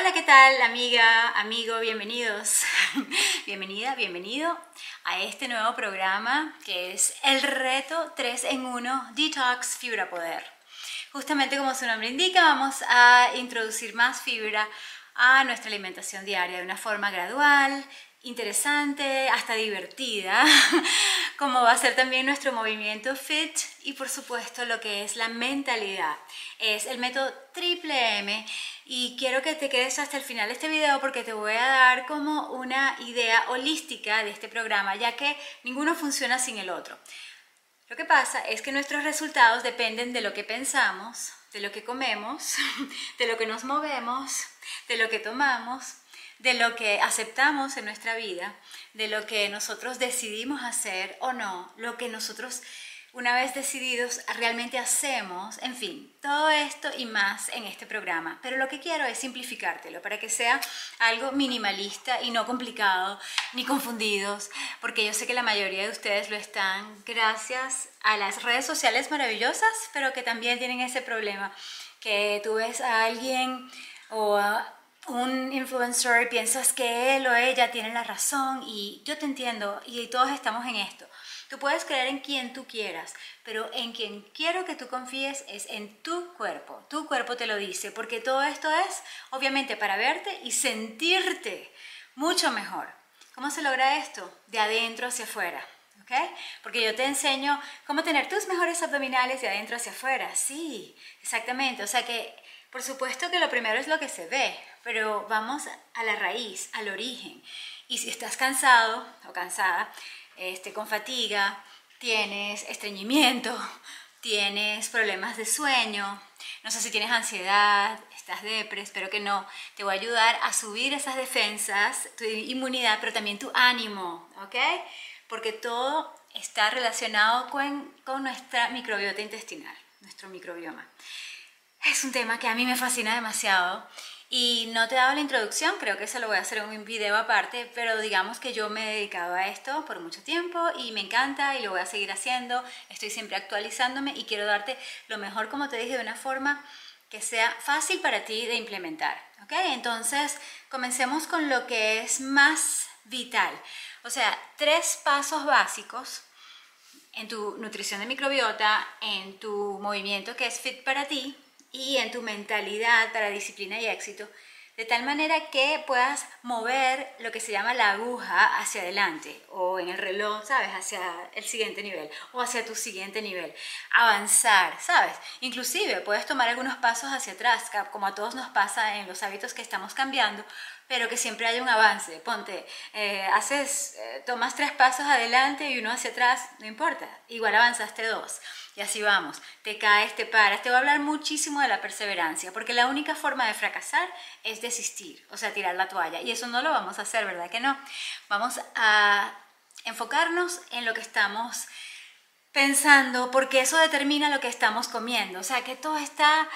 Hola, ¿qué tal amiga, amigo? Bienvenidos, bienvenida, bienvenido a este nuevo programa que es el reto 3 en 1 Detox Fibra Poder. Justamente como su nombre indica, vamos a introducir más fibra a nuestra alimentación diaria de una forma gradual, interesante, hasta divertida, como va a ser también nuestro movimiento FIT y por supuesto lo que es la mentalidad. Es el método triple M y quiero que te quedes hasta el final de este video porque te voy a dar como una idea holística de este programa, ya que ninguno funciona sin el otro. Lo que pasa es que nuestros resultados dependen de lo que pensamos, de lo que comemos, de lo que nos movemos, de lo que tomamos, de lo que aceptamos en nuestra vida, de lo que nosotros decidimos hacer o no, lo que nosotros una vez decididos realmente hacemos, en fin, todo esto y más en este programa. Pero lo que quiero es simplificártelo para que sea algo minimalista y no complicado ni confundidos, porque yo sé que la mayoría de ustedes lo están gracias a las redes sociales maravillosas, pero que también tienen ese problema, que tú ves a alguien o a un influencer, piensas que él o ella tiene la razón y yo te entiendo y todos estamos en esto. Tú puedes creer en quien tú quieras, pero en quien quiero que tú confíes es en tu cuerpo. Tu cuerpo te lo dice, porque todo esto es obviamente para verte y sentirte mucho mejor. ¿Cómo se logra esto? De adentro hacia afuera. ¿ok? Porque yo te enseño cómo tener tus mejores abdominales de adentro hacia afuera. Sí, exactamente. O sea que, por supuesto que lo primero es lo que se ve, pero vamos a la raíz, al origen. Y si estás cansado o cansada, este, con fatiga, tienes estreñimiento, tienes problemas de sueño, no sé si tienes ansiedad, estás depre, espero que no, te voy a ayudar a subir esas defensas, tu inmunidad, pero también tu ánimo, ¿ok? Porque todo está relacionado con, con nuestra microbiota intestinal, nuestro microbioma. Es un tema que a mí me fascina demasiado y no te he dado la introducción, creo que eso lo voy a hacer en un video aparte, pero digamos que yo me he dedicado a esto por mucho tiempo y me encanta y lo voy a seguir haciendo, estoy siempre actualizándome y quiero darte lo mejor, como te dije, de una forma que sea fácil para ti de implementar. ¿ok? Entonces, comencemos con lo que es más vital. O sea, tres pasos básicos en tu nutrición de microbiota, en tu movimiento que es fit para ti, y en tu mentalidad para disciplina y éxito, de tal manera que puedas mover lo que se llama la aguja hacia adelante o en el reloj, ¿sabes? Hacia el siguiente nivel o hacia tu siguiente nivel. Avanzar, ¿sabes? Inclusive puedes tomar algunos pasos hacia atrás, como a todos nos pasa en los hábitos que estamos cambiando, pero que siempre haya un avance. Ponte, eh, haces, eh, tomas tres pasos adelante y uno hacia atrás, no importa, igual avanzaste dos. Y así vamos, te caes, te paras. Te voy a hablar muchísimo de la perseverancia, porque la única forma de fracasar es desistir, o sea, tirar la toalla. Y eso no lo vamos a hacer, ¿verdad que no? Vamos a enfocarnos en lo que estamos pensando, porque eso determina lo que estamos comiendo. O sea, que todo está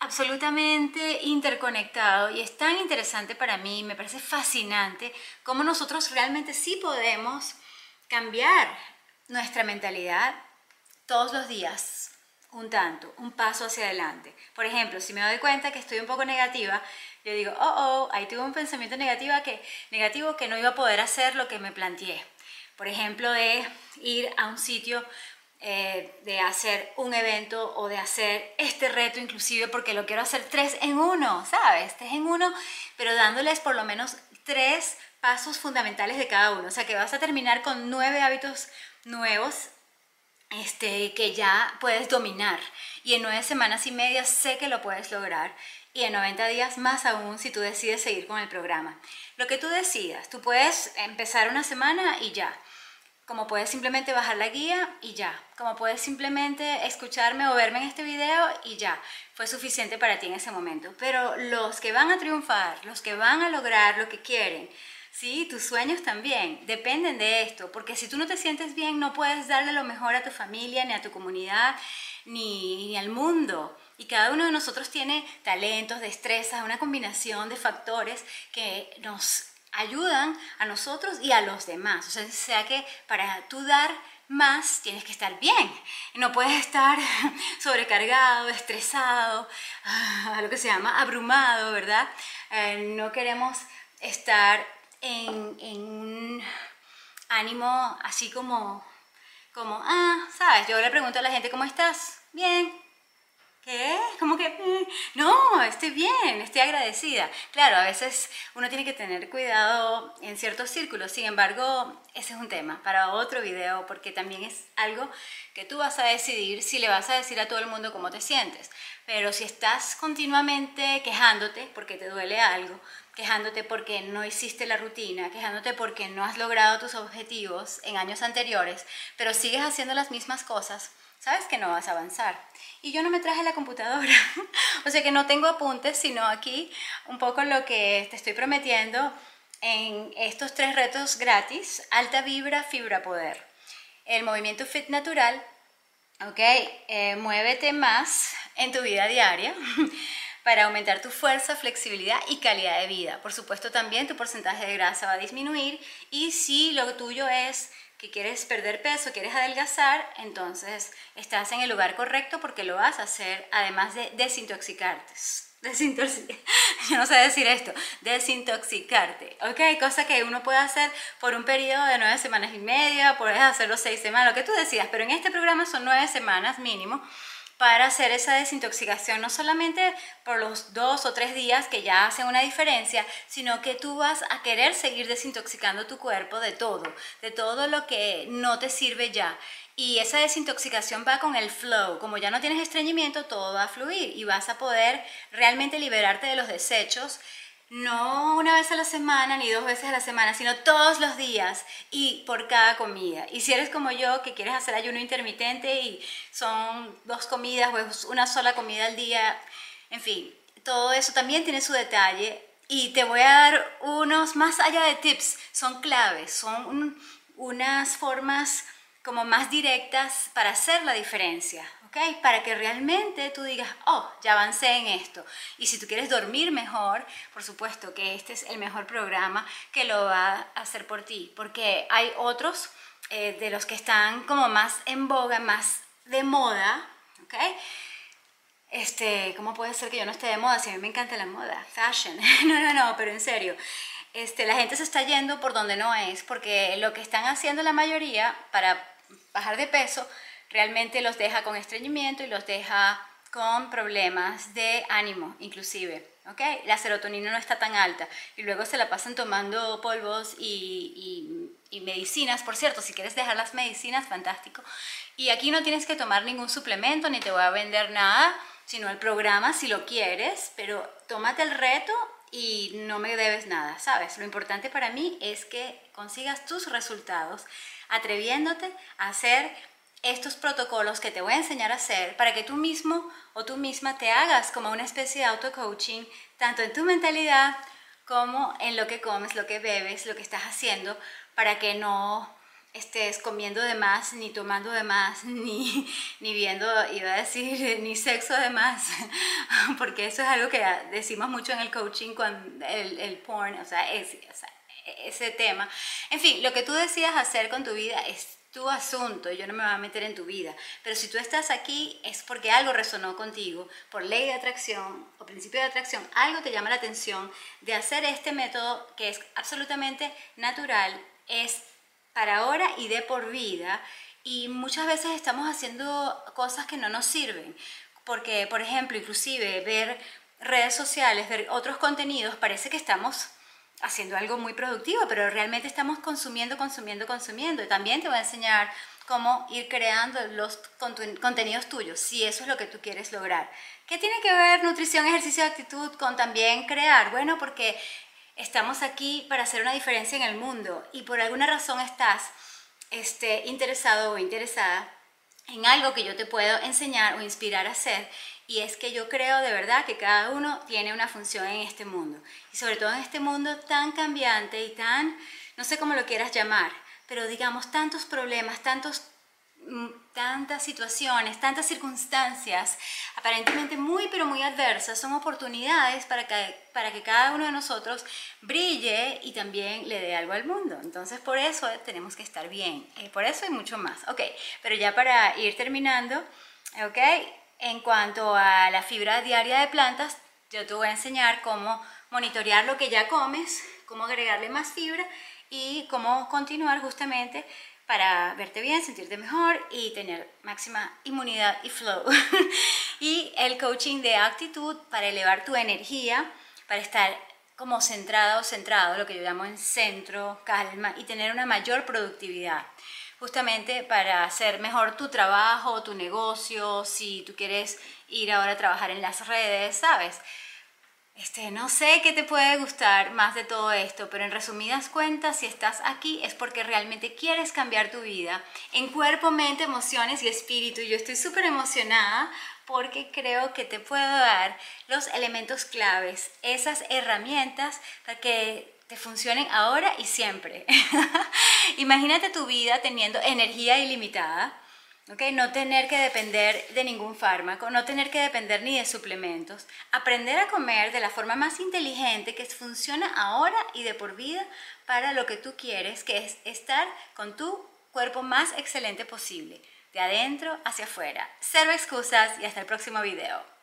absolutamente interconectado y es tan interesante para mí, me parece fascinante cómo nosotros realmente sí podemos cambiar nuestra mentalidad todos los días, un tanto, un paso hacia adelante. Por ejemplo, si me doy cuenta que estoy un poco negativa, yo digo, oh, oh, ahí tuve un pensamiento negativo que, negativo que no iba a poder hacer lo que me planteé. Por ejemplo, de ir a un sitio eh, de hacer un evento o de hacer este reto inclusive porque lo quiero hacer tres en uno, ¿sabes? Tres en uno, pero dándoles por lo menos tres pasos fundamentales de cada uno. O sea que vas a terminar con nueve hábitos nuevos este, que ya puedes dominar. Y en nueve semanas y media sé que lo puedes lograr. Y en 90 días más aún si tú decides seguir con el programa. Lo que tú decidas, tú puedes empezar una semana y ya como puedes simplemente bajar la guía y ya, como puedes simplemente escucharme o verme en este video y ya, fue suficiente para ti en ese momento. Pero los que van a triunfar, los que van a lograr lo que quieren, sí, tus sueños también dependen de esto, porque si tú no te sientes bien, no puedes darle lo mejor a tu familia, ni a tu comunidad, ni, ni al mundo. Y cada uno de nosotros tiene talentos, destrezas, una combinación de factores que nos ayudan a nosotros y a los demás. O sea, sea que para tú dar más tienes que estar bien. No puedes estar sobrecargado, estresado, ah, lo que se llama abrumado, ¿verdad? Eh, no queremos estar en, un ánimo así como, como, ah, sabes, yo le pregunto a la gente, ¿cómo estás? Bien, ¿Qué? Como que, mm, no, estoy bien, estoy agradecida. Claro, a veces uno tiene que tener cuidado en ciertos círculos, sin embargo, ese es un tema para otro video, porque también es algo que tú vas a decidir si le vas a decir a todo el mundo cómo te sientes. Pero si estás continuamente quejándote porque te duele algo, quejándote porque no hiciste la rutina, quejándote porque no has logrado tus objetivos en años anteriores, pero sigues haciendo las mismas cosas, sabes que no vas a avanzar. Y yo no me traje la computadora, o sea que no tengo apuntes, sino aquí un poco lo que te estoy prometiendo en estos tres retos gratis, alta vibra, fibra poder. El movimiento fit natural, ok, eh, muévete más en tu vida diaria para aumentar tu fuerza, flexibilidad y calidad de vida. Por supuesto también tu porcentaje de grasa va a disminuir y si lo tuyo es que quieres perder peso, quieres adelgazar, entonces estás en el lugar correcto porque lo vas a hacer además de desintoxicarte. Yo no sé decir esto, desintoxicarte, ¿ok? Cosa que uno puede hacer por un periodo de nueve semanas y media, puedes hacerlo seis semanas, lo que tú decías, pero en este programa son nueve semanas mínimo para hacer esa desintoxicación, no solamente por los dos o tres días que ya hacen una diferencia, sino que tú vas a querer seguir desintoxicando tu cuerpo de todo, de todo lo que no te sirve ya. Y esa desintoxicación va con el flow. Como ya no tienes estreñimiento, todo va a fluir y vas a poder realmente liberarte de los desechos no una vez a la semana ni dos veces a la semana, sino todos los días y por cada comida. Y si eres como yo, que quieres hacer ayuno intermitente y son dos comidas o una sola comida al día, en fin, todo eso también tiene su detalle. Y te voy a dar unos, más allá de tips, son claves, son unas formas como más directas para hacer la diferencia. Para que realmente tú digas, oh, ya avancé en esto. Y si tú quieres dormir mejor, por supuesto que este es el mejor programa que lo va a hacer por ti, porque hay otros eh, de los que están como más en boga, más de moda, ¿ok? Este, ¿cómo puede ser que yo no esté de moda si a mí me encanta la moda? Fashion. no, no, no, pero en serio. Este, la gente se está yendo por donde no es, porque lo que están haciendo la mayoría para bajar de peso realmente los deja con estreñimiento y los deja con problemas de ánimo inclusive. ¿okay? La serotonina no está tan alta y luego se la pasan tomando polvos y, y, medicinas. Por cierto, si quieres dejar las medicinas, fantástico. Y aquí no tienes que tomar ningún suplemento ni te voy a vender nada, sino el programa si lo quieres, pero tómate el reto y no me debes nada, ¿sabes? Lo importante para mí es que consigas tus resultados atreviéndote a hacer estos protocolos que te voy a enseñar a hacer para que tú mismo o tú misma te hagas como una especie de auto-coaching, tanto en tu mentalidad como en lo que comes, lo que bebes, lo que estás haciendo, para que no estés comiendo de más, ni tomando de más, ni, ni viendo, iba a decir, ni sexo de más, porque eso es algo que decimos mucho en el coaching, con el, el porn, o sea, ese tema. En fin, lo que tú decidas hacer con tu vida es tu asunto, yo no me voy a meter en tu vida. Pero si tú estás aquí es porque algo resonó contigo, por ley de atracción o principio de atracción, algo te llama la atención de hacer este método que es absolutamente natural, es para ahora y de por vida. Y muchas veces estamos haciendo cosas que no nos sirven. Porque, por ejemplo, inclusive ver redes sociales, ver otros contenidos, parece que estamos haciendo algo muy productivo, pero realmente estamos consumiendo, consumiendo, consumiendo. Y también te voy a enseñar cómo ir creando los contenidos tuyos, si eso es lo que tú quieres lograr. ¿Qué tiene que ver nutrición, ejercicio, actitud con también crear? Bueno, porque estamos aquí para hacer una diferencia en el mundo y por alguna razón estás este, interesado o interesada en algo que yo te puedo enseñar o inspirar a hacer y es que yo creo de verdad que cada uno tiene una función en este mundo. Y sobre todo en este mundo tan cambiante y tan, no sé cómo lo quieras llamar, pero digamos tantos problemas, tantos mm, tantas situaciones, tantas circunstancias aparentemente muy pero muy adversas son oportunidades para que, para que cada uno de nosotros brille y también le dé algo al mundo. Entonces por eso tenemos que estar bien, eh, por eso hay mucho más. Ok, pero ya para ir terminando, ok, en cuanto a la fibra diaria de plantas, yo te voy a enseñar cómo monitorear lo que ya comes, cómo agregarle más fibra y cómo continuar justamente para verte bien, sentirte mejor y tener máxima inmunidad y flow. y el coaching de actitud para elevar tu energía, para estar como centrado o centrado, lo que yo llamo en centro, calma y tener una mayor productividad. Justamente para hacer mejor tu trabajo, tu negocio, si tú quieres ir ahora a trabajar en las redes, ¿sabes? Este, no sé qué te puede gustar más de todo esto, pero en resumidas cuentas, si estás aquí es porque realmente quieres cambiar tu vida en cuerpo, mente, emociones y espíritu. Yo estoy súper emocionada porque creo que te puedo dar los elementos claves, esas herramientas para que te funcionen ahora y siempre. Imagínate tu vida teniendo energía ilimitada no tener que depender de ningún fármaco, no tener que depender ni de suplementos, aprender a comer de la forma más inteligente que funciona ahora y de por vida para lo que tú quieres, que es estar con tu cuerpo más excelente posible, de adentro hacia afuera. Cero excusas y hasta el próximo video.